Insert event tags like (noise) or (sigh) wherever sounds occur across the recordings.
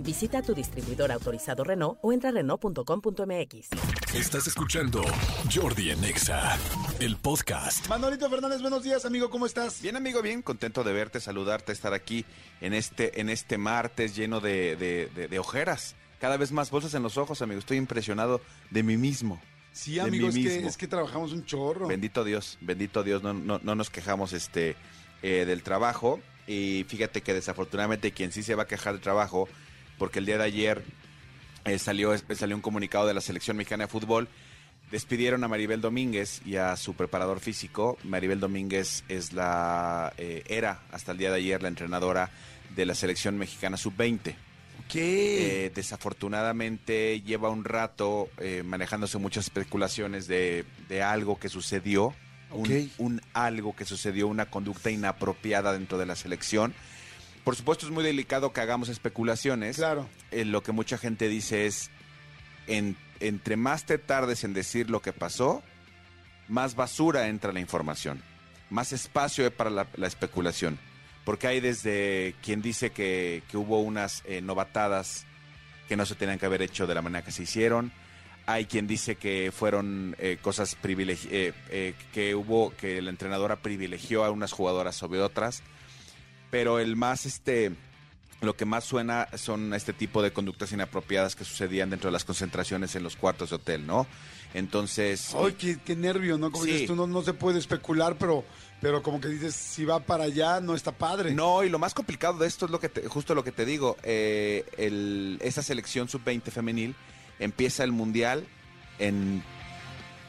Visita tu distribuidor autorizado Renault o entra a Renault.com.mx. Estás escuchando Jordi en Exa, el podcast. Manolito Fernández, buenos días, amigo, ¿cómo estás? Bien, amigo, bien, contento de verte, saludarte, estar aquí en este, en este martes lleno de, de- de- de ojeras. Cada vez más bolsas en los ojos, amigo. Estoy impresionado de mí mismo. Sí, amigo, es que, es que trabajamos un chorro. Bendito Dios, bendito Dios, no, no, no nos quejamos este eh, del trabajo. Y fíjate que desafortunadamente quien sí se va a quejar del trabajo, porque el día de ayer eh, salió, salió un comunicado de la selección mexicana de fútbol. Despidieron a Maribel Domínguez y a su preparador físico. Maribel Domínguez es la eh, era hasta el día de ayer la entrenadora de la selección mexicana sub-20. ¿Qué? Eh, desafortunadamente lleva un rato eh, manejándose muchas especulaciones de, de algo que sucedió, un- Ok. un, algo que sucedió, una conducta inapropiada dentro de la selección. Por supuesto es muy delicado que hagamos especulaciones. claro. Eh, lo que mucha gente dice es, en- entre más te tardes en decir lo que pasó, más basura entra la información, más espacio para la, la especulación. Porque hay desde quien dice que, que hubo unas eh, novatadas que no se tenían que haber hecho de la manera que se hicieron. Hay quien dice que fueron eh, cosas privilegi- eh, eh, que hubo, que la entrenadora privilegió a unas jugadoras sobre otras. Pero el más, este, lo que más suena son este tipo de conductas inapropiadas que sucedían dentro de las concentraciones en los cuartos de hotel, ¿no? Entonces, Ay, qué, qué nervio, ¿no? Como Sí. dices tú, no, no se puede especular, pero, pero como que dices, si va para allá, no está padre. No, y lo más complicado de esto es lo que te- justo lo que te digo. eh, el- esa selección sub-20 femenil empieza el mundial en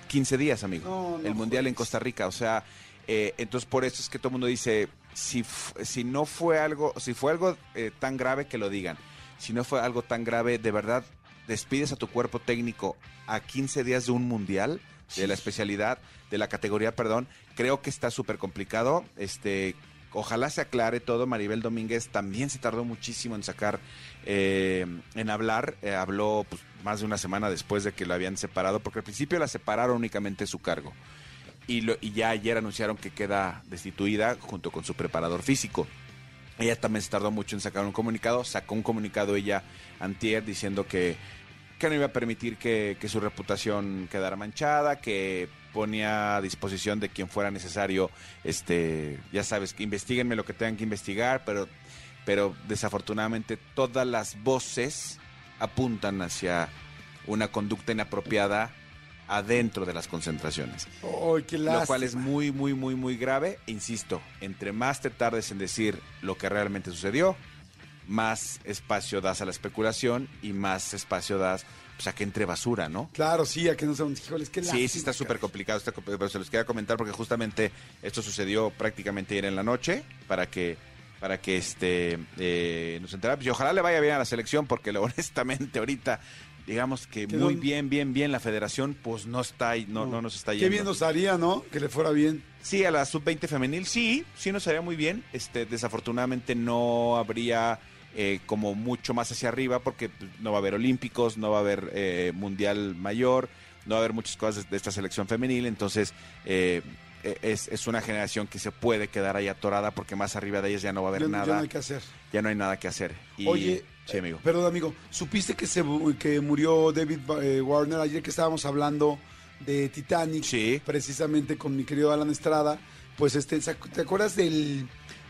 15 días, amigo. No, no el mundial en. Costa Rica. O sea, eh, entonces por eso es que todo el mundo dice, si, si no fue algo, si fue algo eh, tan grave, que lo digan. Si no fue algo tan grave, de verdad, despides a tu cuerpo técnico a 15 días de un mundial, de la especialidad, de la categoría, perdón. Creo que está súper complicado. Este, ojalá se aclare todo. Maribel Domínguez también se tardó muchísimo en sacar, eh, en hablar. Eh, habló pues, más de una semana después de que lo habían separado, porque al principio la separaron únicamente su cargo. Y, lo- y ya ayer anunciaron que queda destituida junto con su preparador físico. Ella también se tardó mucho en sacar un comunicado. Sacó un comunicado ella antier diciendo que, que no iba a permitir que, que su reputación quedara manchada, que ponía a disposición de quien fuera necesario, este, ya sabes, que investiguenme lo que tengan que investigar, pero, pero desafortunadamente todas las voces apuntan hacia una conducta inapropiada adentro de las concentraciones. Ay, qué. Lo cual es muy, muy, muy, muy grave. Insisto, entre más te tardes en decir lo que realmente sucedió, más espacio das a la especulación y más espacio das pues, a que entre basura, ¿no? Claro, sí, a que no sean, híjoles, qué Sí, lástima, sí está súper complicado, está pero se los quería comentar porque justamente esto sucedió prácticamente ayer en la noche para que para que este eh, nos enteráramos y ojalá le vaya bien a la selección porque (laughs) honestamente ahorita digamos que muy bien, bien, bien la federación pues no está no, no nos está yendo. Qué bien nos haría, ¿no? Que le fuera bien. Sí, a la sub-20 femenil, sí, sí nos haría muy bien. Este, desafortunadamente no habría eh, como mucho más hacia arriba porque pues, no va a haber olímpicos, no va a haber eh, mundial mayor, no va a haber muchas cosas de, de esta selección femenil. Entonces, eh, es, es una generación que se puede quedar ahí atorada porque más arriba de ellas ya no va a haber Ya, ya nada, no hay que hacer. ya no hay nada que hacer. Y- Oye, sí, amigo. Perdón, amigo. ¿Supiste que se que murió David eh, Warner ayer que estábamos hablando de Titanic? Sí. Precisamente con mi querido Alan Estrada. Pues este, ¿se ac- ¿te acuerdas del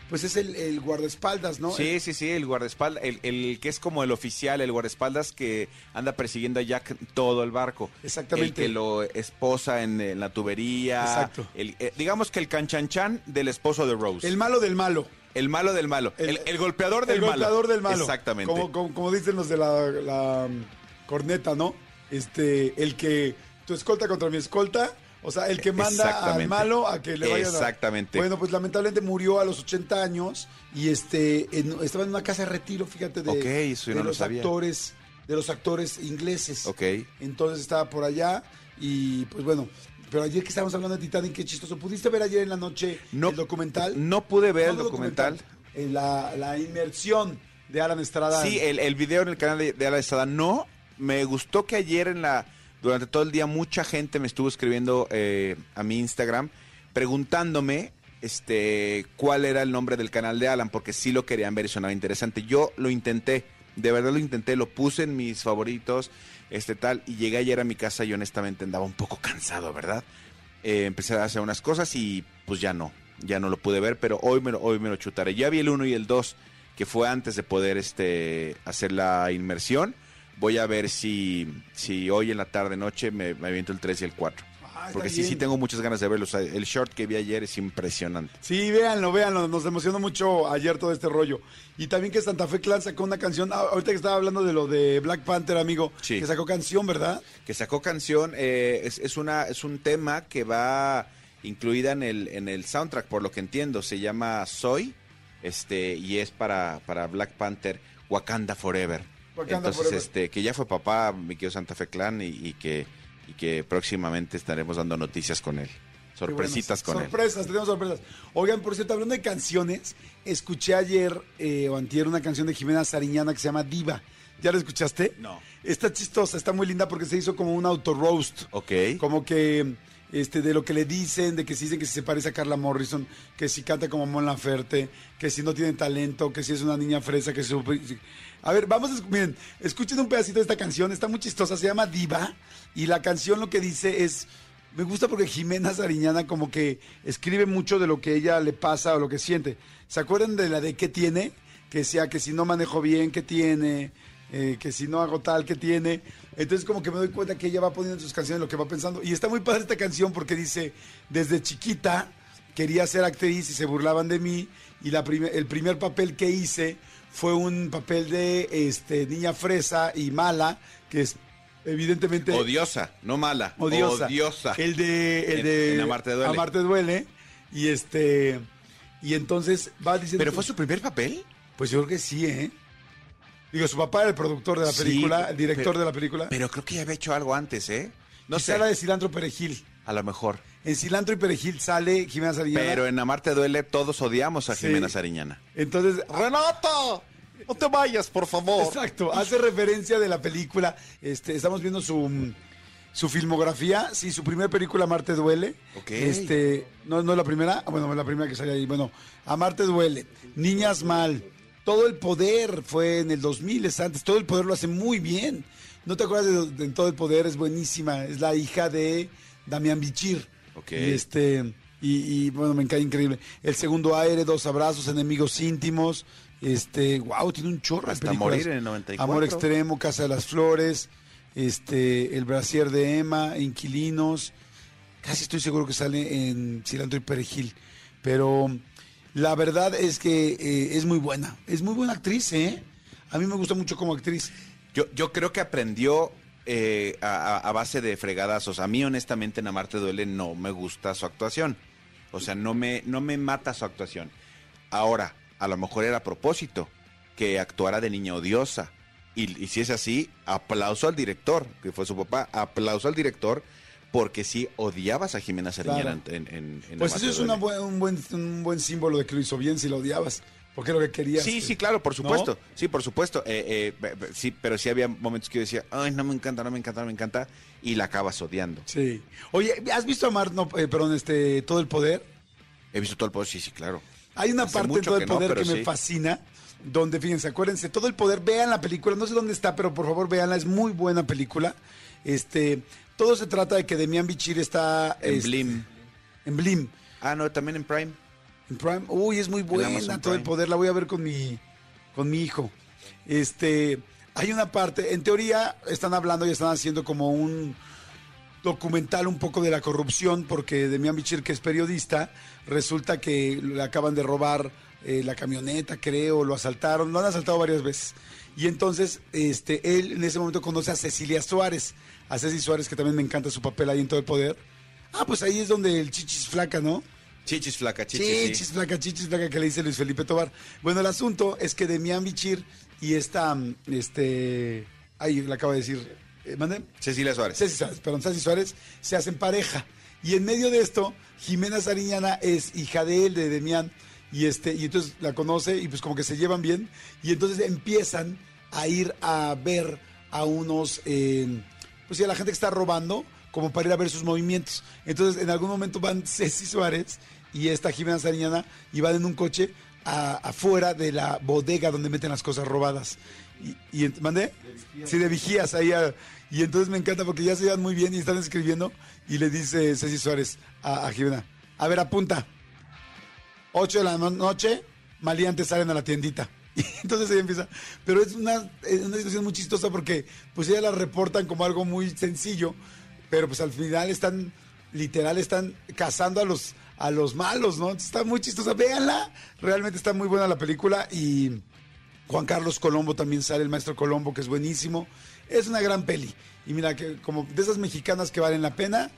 pues es el, el guardaespaldas, ¿no? Sí, sí, sí, el guardaespaldas, el, el que es como el oficial, el guardaespaldas que anda persiguiendo a Jack todo el barco. Exactamente. El que lo esposa en, en la tubería. Exacto. El, eh, digamos que el canchanchan del esposo de Rose. El malo del malo. El malo del malo. El, el golpeador del el malo. golpeador del malo. Exactamente. Como, como, como dicen los de la, la, um, corneta, ¿no? Este, el que tu escolta contra mi escolta. O sea, el que manda al malo a que le vayan a- Exactamente. Bueno, pues lamentablemente murió a los 80 años y este en- estaba en una casa de retiro, fíjate, de, Ok, eso yo de no lo los sabía. actores de los actores ingleses. Ok. Entonces estaba por allá y pues bueno, pero ayer que estábamos hablando de Titanic, qué chistoso. ¿Pudiste ver ayer en la noche No- el documental? no pude ver No, el documental. eh, la, la inmersión de Alan Estrada. Sí, el, el video en el canal de, de Ala Estrada no. Me gustó que ayer en la durante todo el día mucha gente me estuvo escribiendo eh, a mi Instagram preguntándome este cuál era el nombre del canal de Alan porque sí lo querían ver y sonaba interesante. Yo lo intenté, de verdad lo intenté, lo puse en mis favoritos, este tal y llegué ayer a mi casa y honestamente andaba un poco cansado, ¿verdad? Eh, empecé a hacer unas cosas y pues ya no, ya no lo pude ver, pero hoy me lo, hoy me lo chutaré. Ya vi el 1 y el 2 que fue antes de poder este hacer la inmersión. Voy a ver si, si hoy en la tarde noche me, me aviento el 3 y el 4. Ah, Porque sí, sí tengo muchas ganas de verlo. O sea, el short que vi ayer es impresionante. Sí, véanlo, véanlo. Nos emocionó mucho ayer todo este rollo. Y también que Santa Fe Clan sacó una canción. ah, ahorita que estaba hablando de lo de Black Panther, amigo. Sí. Que sacó canción, ¿verdad? Que sacó canción, eh, es, es, una, es un tema que va incluida en el, en el soundtrack, por lo que entiendo. Se llama Soy este y es para, para Black Panther Wakanda Forever. Entonces, este que ya fue papá, mi querido Santa Fe Clan, y, y que, y que próximamente estaremos dando noticias con él. Sorpresitas con bueno. Sorpresas, tenemos sorpresas. Oigan, por cierto, hablando de canciones, escuché ayer eh, o antier una canción de Jimena Sariñana que se llama Diva. ¿Ya la escuchaste? No. Está chistosa, está muy linda porque se hizo como un auto-roast. él. Ok. Como que este, de lo que le dicen, de que si dicen que se parece a Carla Morrison, que si canta como Mon Laferte, que si no tiene talento, que si es una niña fresa, que si... A ver, vamos, a miren, escuchen un pedacito de esta canción, está muy chistosa, se llama Diva, y la canción lo que dice es, me gusta porque Jimena Sariñana como que escribe mucho de lo que ella le pasa o lo que siente. ¿Se acuerdan de la de qué tiene? Que sea que si no manejo bien, ¿qué tiene? Eh, que si no hago tal, ¿qué tiene? Entonces como que me doy cuenta que ella va poniendo en sus canciones lo que va pensando. Y está muy padre esta canción porque dice, desde chiquita quería ser actriz y se burlaban de mí. Y la el primer papel que hice fue un papel de este, niña fresa y mala, que es evidentemente... Odiosa, no mala. Odiosa. Odiosa. El de, el de en Amarte duele. Amarte duele. Y este... Y entonces va diciendo... ¿Pero fue su primer papel? Pues yo creo que sí, ¿eh? Digo, su papá era el productor de la Sí, película, el director pero- de la película. Pero creo que ya había hecho algo antes, ¿eh? No Quizá sé. era de Cilantro Perejil. A lo mejor. En Cilantro y Perejil sale Jimena Sariñana. Pero en Amarte Duele todos odiamos a Sí. Jimena Sariñana. Entonces, ¡Renata! No te vayas, por favor. exacto, hace referencia de la película. Este, estamos viendo su, su filmografía. Sí, su primera película, Amarte Duele. Ok. Este, no, no es la primera. Ah, Bueno, la primera que sale ahí. Bueno, Amarte Duele. Niñas Mal. Todo el poder fue en el 2000, es antes. Todo el poder lo hace muy bien. ¿No te acuerdas de, Todo el Poder? Es buenísima. Es la hija de Damián Bichir. Ok. Y este, y, y, bueno, me cae increíble. El segundo aire, dos abrazos, enemigos íntimos. Este, wow, tiene un chorro Hasta películas. morir en el 94. Amor extremo, Casa de las Flores, este, El brasier de Emma, Inquilinos. Casi estoy seguro que sale en Cilantro y Perejil. Pero la verdad es que eh, es muy buena. Es muy buena actriz, ¿eh? A mí me gusta mucho como actriz. Yo, yo creo que aprendió eh, a, a- base de fregadazos. A mí, honestamente, en Amarte Duele no me gusta su actuación. O sea, no me, no me mata su actuación. Ahora, a lo mejor era a propósito que actuara de niña odiosa. Y, y si es así, aplauso al director, que fue su papá, aplauso al director, porque sí odiabas a Jimena Sariñana Claro. en, en, en Pues eso es Duele. una buen- un, buen, un buen símbolo de que lo hizo bien si lo odiabas. Porque lo que querías. Sí, que- sí, claro, por supuesto. ¿No? Sí, por supuesto. Eh, eh, sí, pero sí había momentos que yo decía, ay, no me encanta, no me encanta, no me encanta. Y la acabas odiando. Sí. Oye, ¿has visto a Mar, no, eh, perdón, este, todo el poder? He visto todo el poder, sí, sí, claro. Hay una Hace parte en todo el que no, poder que me fascina, donde, fíjense, acuérdense, todo el poder, vean la película, no sé dónde está, pero por favor véanla, es muy buena película. Este, todo se trata de que Demian Bichir está En este, Blim. En Blim. Ah, no, también en Prime. En Prime. Uy, es muy buena todo el poder, la voy a ver con mi con mi hijo. Este, hay una parte, en teoría están hablando y están haciendo como un documental un poco de la corrupción porque Demian Bichir, que es periodista, resulta que le acaban de robar eh, la camioneta, creo, lo asaltaron, lo han asaltado varias veces. Y entonces, este, él en ese momento conoce a Cecilia Suárez, a Ceci Suárez, que también me encanta su papel ahí en todo el poder. Ah, pues ahí es donde el chichis flaca, ¿no? Chichis flaca, chichis. Chichis, sí. flaca, chichis, flaca, que le dice Luis Felipe Tobar. Bueno, el asunto es que Demian Bichir y esta, mm, este, ahí le acabo de decir, eh, ¿mande? Cecilia Suárez. Ceci Suárez, perdón, Ceci Suárez, se hacen pareja. Y en medio de esto, Jimena Sariñana es hija de él, de Demián, y este, y entonces la conoce y pues como que se llevan bien, y entonces empiezan a ir a ver a unos, eh, pues sí, a la gente que está robando, como para ir a ver sus movimientos. Entonces en algún momento van (laughs) Ceci Suárez y esta Jimena Sariñana y van en un coche a- afuera de la bodega donde meten las cosas robadas. Y, ¿Mandé? Sí, de vigías ahí. a- y entonces me encanta porque ya se llevan muy bien y están escribiendo. Y le dice Ceci Suárez a, a Jimena: A ver, apunta. 8 de la no- noche, maleantes salen a la tiendita. (laughs) Entonces ella empieza. Pero es una, es una situación muy chistosa porque, pues, ella la reportan como algo muy sencillo. Pero, pues, al final están, literal, están cazando a los, a los malos, ¿no? Está muy chistosa. Véanla. Realmente está muy buena la película. Y. Juan Carlos Colombo también sale, el maestro Colombo, que es buenísimo. Es una gran peli. Y mira, que como de esas mexicanas que valen la pena,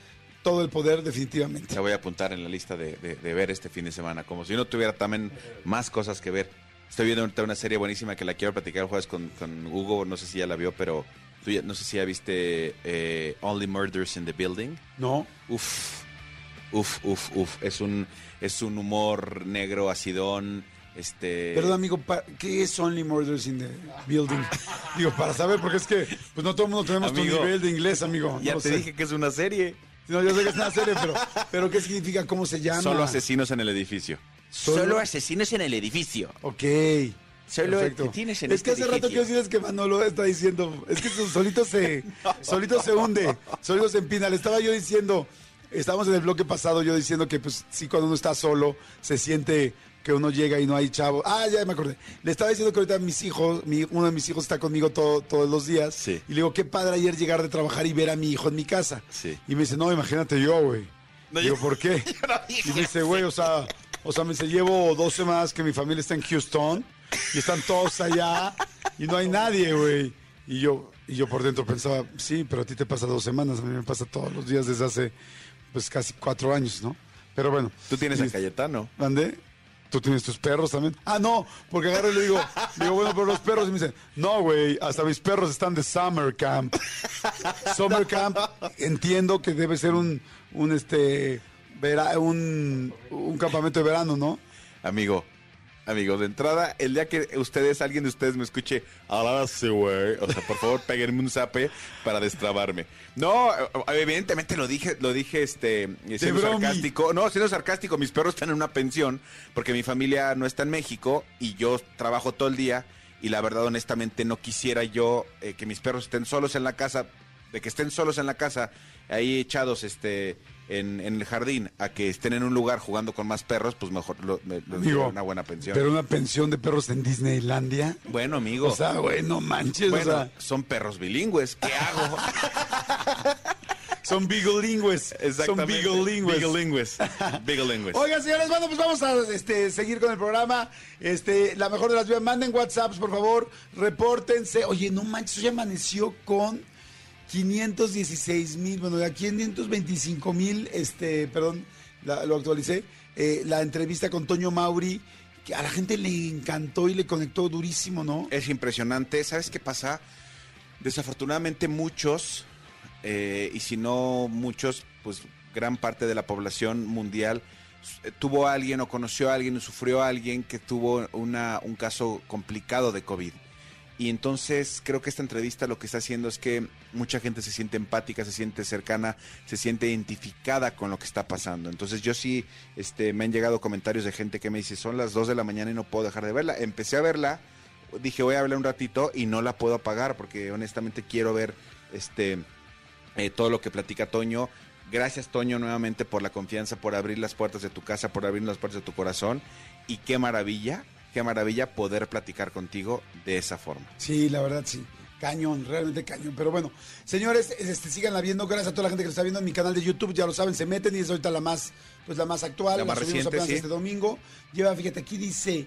todo el poder definitivamente. La voy a apuntar en la lista de, de- de ver este fin de semana, como si no tuviera también más cosas que ver. Estoy viendo ahorita una serie buenísima que la quiero platicar jueves con, con Hugo, no sé si ya la vio, pero tú ya- no sé si ya viste eh, Only Murders in the Building. ¿No? Uf, uf, uf, uf. Es un, es un humor negro, acidón. Este. Perdón, amigo, ¿qué es Only Murders in the Building? (laughs) Digo, para saber, porque es que pues no todo el mundo tenemos Amigo, tu nivel de inglés, amigo. Ya No te sé. dije que es una serie. No, yo sé que es una serie, pero, pero ¿qué significa? ¿Cómo se llama? Solo asesinos en el edificio. Solo- asesinos en el edificio. Ok. Solo Perfecto. tienes en es que este hace rato quiero decirles que Manolo está diciendo, es que solito se, (laughs) solito se hunde, solito se empina. Le estaba yo diciendo, estábamos en el bloque pasado yo diciendo que pues sí cuando uno está solo se siente que uno llega y no hay chavo. Ah, ya me acordé. Le estaba diciendo que ahorita mis hijos, mi- uno de mis hijos está conmigo todo- todos los días. Sí. Y le digo, qué padre ayer llegar de trabajar y ver a mi hijo en mi casa. Sí. Y me dice, no, imagínate yo, güey. No, digo, yo- ¿por qué? (laughs) y me dice, güey, o sea, o sea, me dice, llevo dos semanas que mi familia está en Houston y están todos allá y no hay nadie, güey. Y yo, y yo por dentro pensaba, sí, pero a ti te pasa dos semanas, a mí me pasa todos los días desde hace, pues, casi cuatro años, ¿no? Pero bueno. Tú tienes a Cayetano. ¿Mandé? ¿Tú tienes tus perros también? Ah, no, porque agarro y le digo, digo, bueno, pero los perros, y me dice, no, güey, hasta mis perros están de summer camp. Summer camp, entiendo que debe ser un, un, este, vera- un, un campamento de verano, ¿no? Amigo, amigo, de entrada, el día que ustedes, alguien de ustedes me escuche, ahora sí, güey. O sea, por favor, (laughs) péguenme un zape para destrabarme. No, eh, evidentemente lo dije, lo dije, este, siendo sarcástico. No, siendo sarcástico, mis perros están en una pensión porque mi familia no está en México y yo trabajo todo el día y la verdad, honestamente, no quisiera yo eh, que mis perros estén solos en la casa, de que estén solos en la casa, ahí echados, este, en, en el jardín, a que estén en un lugar jugando con más perros, pues mejor lo, me- les Amigo, una buena pensión. Pero una pensión de perros en Disneylandia. Bueno, amigo. O sea, güey, no manches, bueno, o sea, son perros bilingües. ¿Qué hago? (laughs) son biglingües. Son biglingües. Biglingües. Biglingües. Oigan, señores, bueno, pues vamos a este, seguir con el programa. Este, la mejor de las vías, manden WhatsApps, por favor, repórtense. Oye, no manches, hoy amaneció con 516 mil, bueno, ya 525 mil, este, perdón, lo actualicé, eh, la entrevista con Toño Mauri, que a la gente le encantó y le conectó durísimo, ¿no? Es impresionante. ¿Sabes qué pasa? Desafortunadamente muchos, eh, y si no muchos, pues gran parte de la población mundial eh, tuvo a alguien o conoció a alguien o sufrió a alguien que tuvo una, un caso complicado de COVID. Y entonces creo que esta entrevista lo que está haciendo es que mucha gente se siente empática, se siente cercana, se siente identificada con lo que está pasando. Entonces yo sí, este, me han llegado comentarios de gente que me dice, son las 2 de la mañana y no puedo dejar de verla. Empecé a verla, dije voy a verla un ratito y no la puedo apagar porque honestamente quiero ver este eh, todo lo que platica Toño. Gracias Toño nuevamente por la confianza, por abrir las puertas de tu casa, por abrir las puertas de tu corazón. Y qué maravilla, qué maravilla poder platicar contigo de esa forma. Sí, la verdad sí. Cañón, realmente cañón. Pero bueno, señores, este, síganla viendo. Gracias a toda la gente que lo está viendo en mi canal de YouTube. Ya lo saben, se meten y es ahorita la más, pues la más actual. La más subimos reciente, apenas sí. este domingo. Lleva, fíjate, aquí dice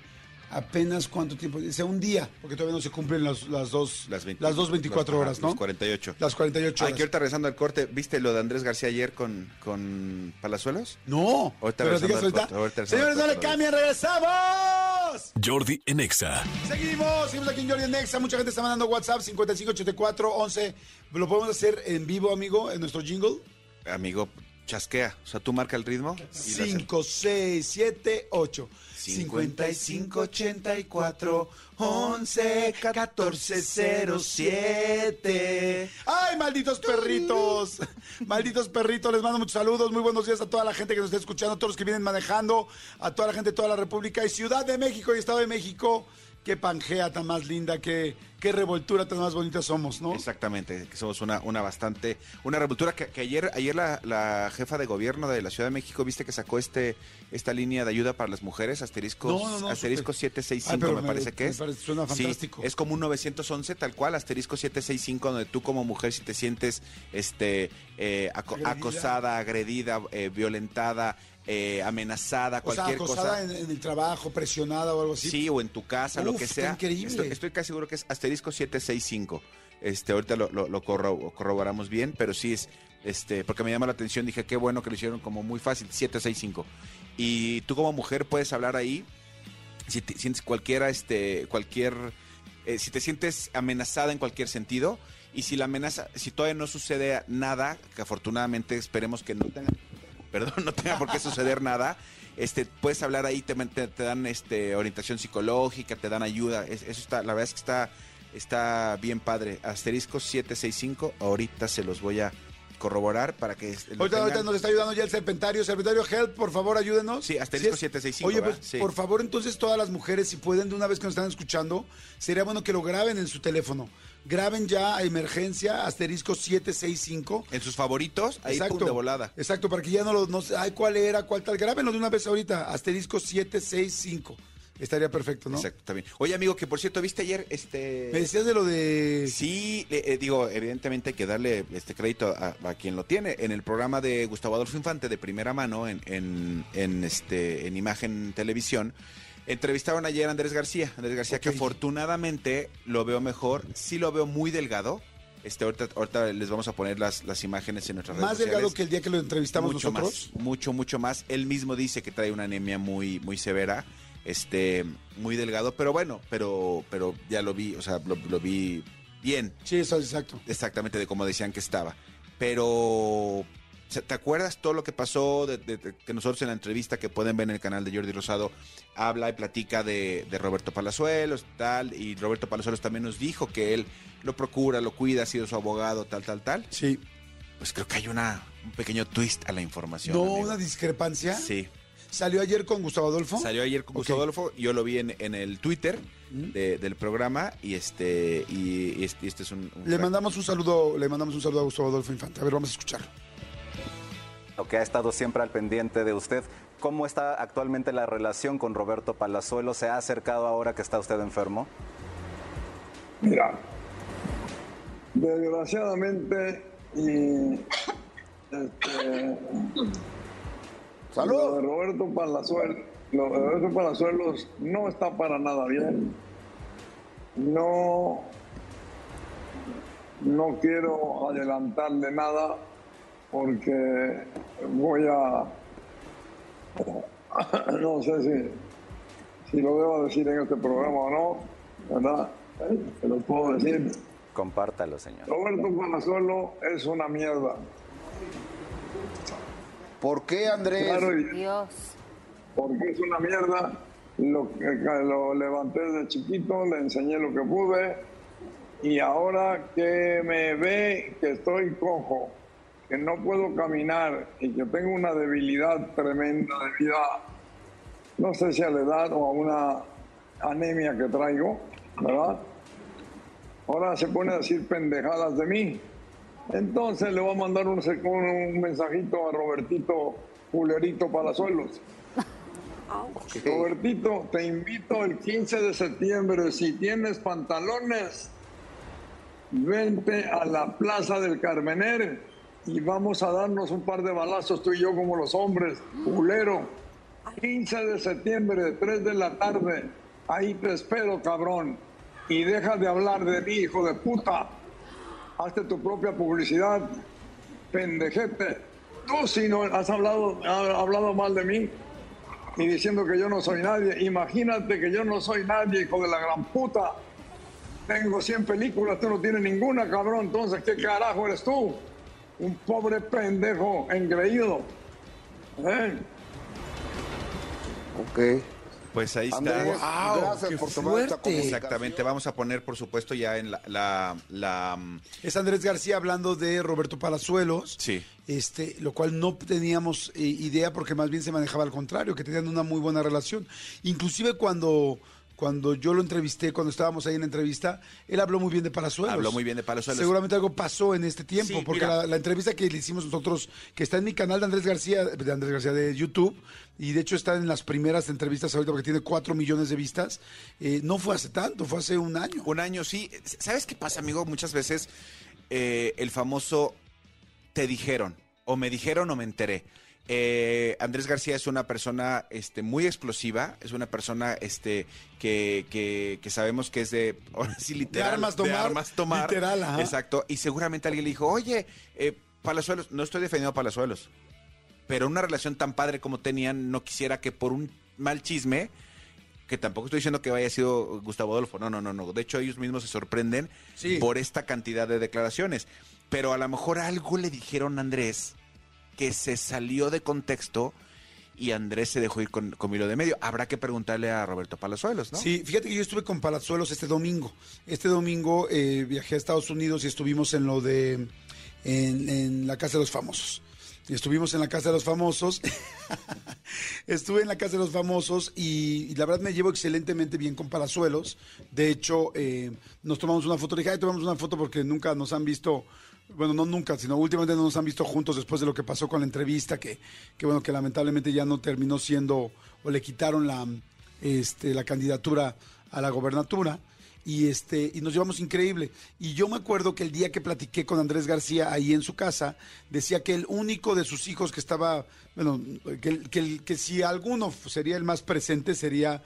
apenas cuánto tiempo. Dice un día, porque todavía no se cumplen las, las dos, Las, 20 las dos 24 las- horas, ¿no? Las 48. Las 48 Ay, horas. que ahorita regresando al corte, ¿viste lo de Andrés García ayer con, con Palazuelos? No. Ahorita pero digas ahorita. corte, ahorita Señores, no le cambien, regresamos. Jordi en Exa. Seguimos, seguimos aquí en Jordi Nexa. Mucha gente está mandando WhatsApp 5584 11. ¿Lo podemos hacer en vivo, amigo, en nuestro jingle? Amigo, chasquea. O sea, tú marca el ritmo. y lo haces. 5, 6, 7, 8. 55 84 11 14 07. ¡Ay, malditos perritos! (laughs) malditos perritos, les mando muchos saludos. Muy buenos días a toda la gente que nos está escuchando, a todos los que vienen manejando, a toda la gente de toda la República y Ciudad de México y Estado de México. Qué pangea tan más linda, qué, qué revoltura tan más bonita somos, ¿no? Exactamente, que somos una, una bastante, una revoltura que, que ayer, ayer la, la jefa de gobierno de la Ciudad de México, viste que sacó este, esta línea de ayuda para las mujeres, asterisco, No, no, no, asterisco supe. 765 Ay, me, me- parece que me es. parece- suena Sí, fantástico. es como un 911 tal cual, asterisco 765, donde tú como mujer si te sientes este eh, Agredida. acosada, agredida, eh, violentada, eh, amenazada, O sea, cualquier acosada cosa. en, en el trabajo, presionada o algo así. Sí, o en tu casa, lo que sea. increíble. Estoy, estoy casi seguro que es asterisco 765. Este, ahorita lo, lo- lo corro- corroboramos bien, pero sí es, este, porque me llama la atención, dije, qué bueno que lo hicieron como muy fácil, 765. Y tú como mujer puedes hablar ahí, si te sientes cualquiera, este, cualquier, eh, si te sientes amenazada en cualquier sentido, y si la amenaza, si todavía no sucede nada, que afortunadamente esperemos que no tenga, perdón, no tenga por qué suceder nada, este, puedes hablar ahí, te, dan este, orientación psicológica, te dan ayuda, es- eso está, la verdad es que está, está bien padre. Asterisco 765, ahorita se los voy a corroborar para que Ahorita, ahorita nos está ayudando ya el serpentario. Serpentario Help, por favor, ayúdenos. Sí, asterisco es- 765, Oye, pues, Sí. por favor, entonces, todas las mujeres, si pueden, de una vez que nos están escuchando, sería bueno que lo graben en su teléfono. Graben ya a emergencia, asterisco 765. En sus favoritos, ahí pum, de volada. Exacto, para que ya no lo, no sé, ay, cuál era, cuál tal. Grábenlo de una vez ahorita, asterisco 765. Estaría perfecto, ¿no? Exacto, bien. Oye, amigo, que por cierto, ¿viste ayer este Me decías de lo de... Sí, eh, eh, digo, evidentemente hay que darle este crédito a, a quien lo tiene. En el programa de Gustavo Adolfo Infante de primera mano en, en, en, este en imagen televisión, entrevistaron ayer a Andrés García. Andrés García, que afortunadamente lo veo mejor, sí lo veo muy delgado. Este, ahorita, ahorita les vamos a poner las, las imágenes en nuestras redes Más delgado sociales. que el día que lo entrevistamos mucho nosotros. Más, mucho, mucho más. Él mismo dice que trae una anemia muy, muy severa, este, muy delgado, pero bueno, pero, pero ya lo vi, o sea, lo, lo vi bien, Sí, eso es exacto. exactamente de como decían que estaba. Pero, ¿te acuerdas todo lo que pasó? De, de- de- que nosotros en la entrevista que pueden ver en el canal de Jordi Rosado habla y platica de, de Roberto Palazuelos, tal, y Roberto Palazuelos también nos dijo que él lo procura, lo cuida, ha sido su abogado, tal, tal, tal. Sí. Pues creo que hay una, un pequeño twist a la información. No, amigo. una discrepancia. Sí. Salió ayer con Gustavo Adolfo. Salió ayer con. Gustavo Adolfo, yo lo vi en, en el Twitter de- del programa y este y, y este, este es un, un Le mandamos un saludo, le mandamos un saludo a Gustavo Adolfo Infante. A ver, vamos a escucharlo. Lo que ha estado siempre al pendiente de usted. ¿Cómo está actualmente la relación con Roberto Palazuelo? ¿Se ha acercado ahora que está usted enfermo? Mira, desgraciadamente, y, este, lo de Roberto Palazuelos, lo de Roberto Palazuelos no está para nada bien. No, no quiero adelantarle nada porque voy a, (coughs) no sé si, si lo debo decir en este programa o no, ¿verdad? Se lo puedo decir. Compártalo, señor. Roberto Palazuelo es una mierda. ¿Por qué, Andrés? Claro, y Dios. porque es una mierda. Lo, que- lo levanté desde chiquito, le enseñé lo que pude y ahora que me ve que estoy cojo, que no puedo caminar y que tengo una debilidad tremenda debido a, no sé si a la edad o a una anemia que traigo, ¿verdad? Ahora se pone a decir pendejadas de mí. Entonces le voy a mandar un, un mensajito a Robertito Julerito Palazuelos. Robertito, te invito el 15 de septiembre. Si tienes pantalones, vente a la Plaza del Carmener y vamos a darnos un par de balazos tú y yo como los hombres. Culero. 15 de septiembre, 3 de la tarde. Ahí te espero, cabrón. Y deja de hablar de mí, hijo de puta. Hazte tu propia publicidad, pendejete. Tú si no has hablado, hablado mal de mí, y diciendo que yo no soy nadie. Imagínate que yo no soy nadie, hijo de la gran puta. Tengo 100 películas, tú no tienes ninguna, cabrón. Entonces, ¿qué carajo eres tú? Un pobre pendejo engreído. ¿Eh? Ok. Pues ahí está. Andrés, Wow, gracias qué por tomar esta fuerte. comunicación. Exactamente, vamos a poner, por supuesto, ya en la... la, la, mm, Es Andrés García hablando de Roberto Palazuelos. Sí. Este, lo cual no teníamos eh, idea porque más bien se manejaba al contrario, que tenían una muy buena relación. Inclusive cuando, cuando yo lo entrevisté, cuando estábamos ahí en la entrevista, él habló muy bien de Palazuelos. Habló muy bien de Palazuelos. Seguramente algo pasó en este tiempo, Sí, porque la, la entrevista que le hicimos nosotros, que está en mi canal de Andrés García, de Andrés García de YouTube, y de hecho está en las primeras entrevistas ahorita porque tiene cuatro millones de vistas, eh, no fue hace tanto, fue hace un año. Un año, sí. ¿Sabes qué pasa, amigo? Muchas veces eh, el famoso te dijeron, o me dijeron o me enteré. Eh, Andrés García es una persona este, muy explosiva, es una persona este, que, que, que sabemos que es de, (laughs) ahora sí, literal, armas de tomar, armas tomar. literal, ajá. Exacto. Y seguramente alguien le dijo, oye, eh, Palazuelos, no estoy defendiendo a Palazuelos, pero una relación tan padre como tenían, no quisiera que por un mal chisme que tampoco estoy diciendo que haya sido Gustavo Adolfo, no, no, no, no. De hecho, ellos mismos se sorprenden Sí. por esta cantidad de declaraciones. Pero a lo mejor algo le dijeron a Andrés que se salió de contexto y Andrés se dejó ir con, con Milo de medio. Habrá que preguntarle a Roberto Palazuelos, ¿no? Sí, fíjate que yo estuve con Palazuelos este domingo. Este domingo eh, viajé a Estados Unidos y estuvimos en lo de, en, la Casa de los Famosos. Estuvimos en la Casa de los Famosos. (laughs) Estuve en la Casa de los Famosos y, y la verdad me llevo excelentemente bien con Palazuelos. De hecho, eh, nos tomamos una foto. Le dije, "Ay, tomamos una foto porque nunca nos han visto, bueno, no nunca, sino últimamente no nos han visto juntos después de lo que pasó con la entrevista, que, que bueno, que lamentablemente ya no terminó siendo, o le quitaron la, este, la candidatura a la gobernatura. Y este y nos llevamos increíble. Y yo me acuerdo que el día que platiqué con Andrés García ahí en su casa decía que el único de sus hijos que estaba bueno que, que, que si alguno sería el más presente sería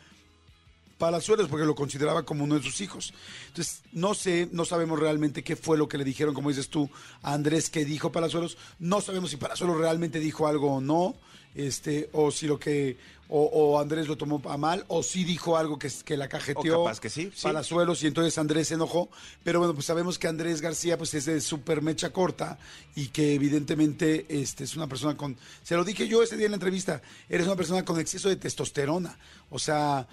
Palazuelos porque lo consideraba como uno de sus hijos. Entonces, no sé, no sabemos realmente qué fue lo que le dijeron, como dices tú, a Andrés que dijo Palazuelos. No sabemos si Palazuelos realmente dijo algo o no, este, o si lo que, o, o Andrés lo tomó a mal, o si dijo algo que, que la cajeteó. O capaz que sí, sí. Palazuelos, y entonces Andrés se enojó. Pero bueno, pues sabemos que Andrés García pues es de súper mecha corta y que evidentemente este, es una persona con... Se lo dije yo ese día en la entrevista, eres una persona con exceso de testosterona. O sea,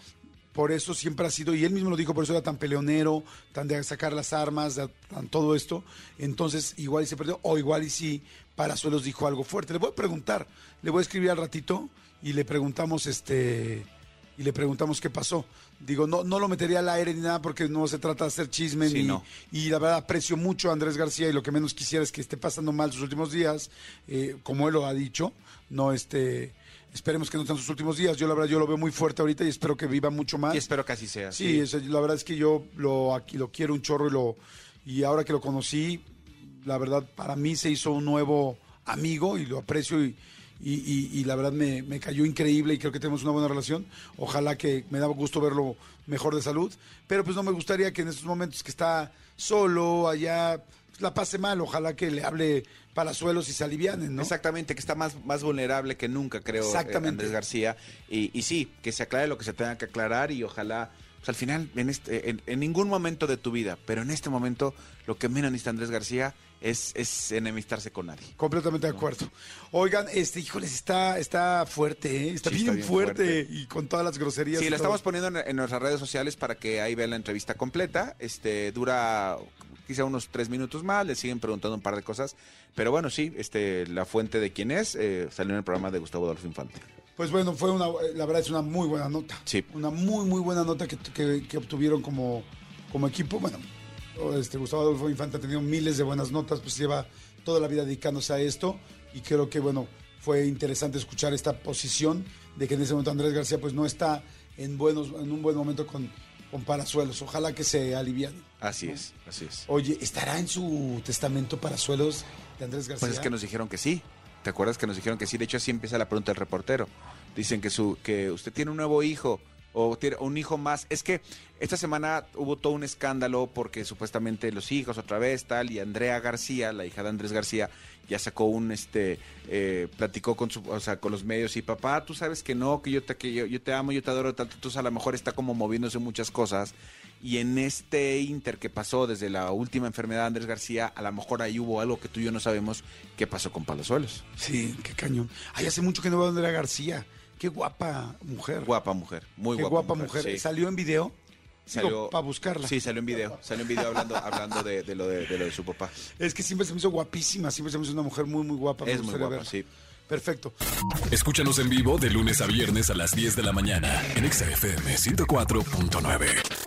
por eso siempre ha sido, y él mismo lo dijo, por eso era tan peleonero, tan de sacar las armas, tan todo esto. Entonces, igual y se perdió, o igual y sí, Palazuelos dijo algo fuerte. Le voy a preguntar, le voy a escribir al ratito y le preguntamos, este, y le preguntamos qué pasó. Digo, no, no lo metería al aire ni nada porque no se trata de hacer chisme Sí, ni, no. y la verdad aprecio mucho a Andrés García y lo que menos quisiera es que esté pasando mal sus últimos días, eh, como él lo ha dicho. No, este, esperemos que no sean sus últimos días. Yo la verdad yo lo veo muy fuerte ahorita y espero que viva mucho más. Y espero que así sea. Sí, eso, la verdad es que yo lo aquí lo quiero un chorro y lo y ahora que lo conocí, la verdad para mí se hizo un nuevo amigo y lo aprecio y, y, y- y la verdad me, me cayó increíble y creo que tenemos una buena relación. Ojalá que me da gusto verlo mejor de salud, pero pues no me gustaría que en estos momentos que está solo allá pues, la pase mal. Ojalá que le hable Palazuelos y se alivianen, ¿no? Exactamente, que está más, más vulnerable que nunca, creo, eh, Exactamente. Andrés García. Y, y sí, que se aclare lo que se tenga que aclarar y ojalá, pues al final, en, este, en, en ningún momento de tu vida, pero en este momento, lo que menos necesita Andrés García es, es enemistarse con nadie. Completamente de acuerdo. Oigan, este, híjoles, está, está fuerte, ¿eh? Está, Sí, bien, está bien fuerte, y con todas las groserías. Sí, la todo. estamos poniendo en, en nuestras redes sociales para que ahí vean la entrevista completa. Este dura quizá unos tres minutos más, le siguen preguntando un par de cosas. Pero bueno, sí, este, la fuente de quién es eh, salió en el programa de Gustavo Adolfo Infante. Pues bueno, fue una, la verdad es una muy buena nota. Sí. Una muy, muy buena nota que, que- que obtuvieron como, como equipo. Bueno, este, Gustavo Adolfo Infante ha tenido miles de buenas notas, pues lleva toda la vida dedicándose a esto y creo que, bueno, fue interesante escuchar esta posición de que en ese momento Andrés García pues no está en, buenos, en un buen momento con, con Parazuelos. Ojalá que se alivian. Así es, así es. Oye, ¿estará en su testamento Parazuelos de Andrés García? Pues es que nos dijeron que sí. ¿Te acuerdas que nos dijeron que sí? De hecho, así empieza la pregunta del reportero. Dicen que su que usted tiene un nuevo hijo. O un hijo más. Es que esta semana hubo todo un escándalo porque supuestamente los hijos otra vez tal y Andrea García, la hija de Andrés García, ya sacó un este eh, platicó con su o sea con los medios y papá tú sabes que no que yo te que yo, yo te amo yo te adoro tanto entonces a lo mejor está como moviéndose muchas cosas y en este inter que pasó desde la última enfermedad de Andrés García a lo mejor ahí hubo algo que tú y yo no sabemos qué pasó con Palazuelos Sí, qué cañón. Ay, hace mucho que no veo a Andrea García. Qué guapa mujer. guapa mujer muy Qué guapa, guapa, mujer. sí. ¿Salió en video? Salió- para buscarla. sí salió en video salió en video hablando hablando de, de lo de, de lo de su papá Es que siempre se me hizo guapísima, siempre se me hizo una mujer muy, muy guapa. me es muy gustaría guapa verla. sí Perfecto. Escúchanos en vivo de lunes a viernes a las 10 de la mañana en Exa FM 104.9.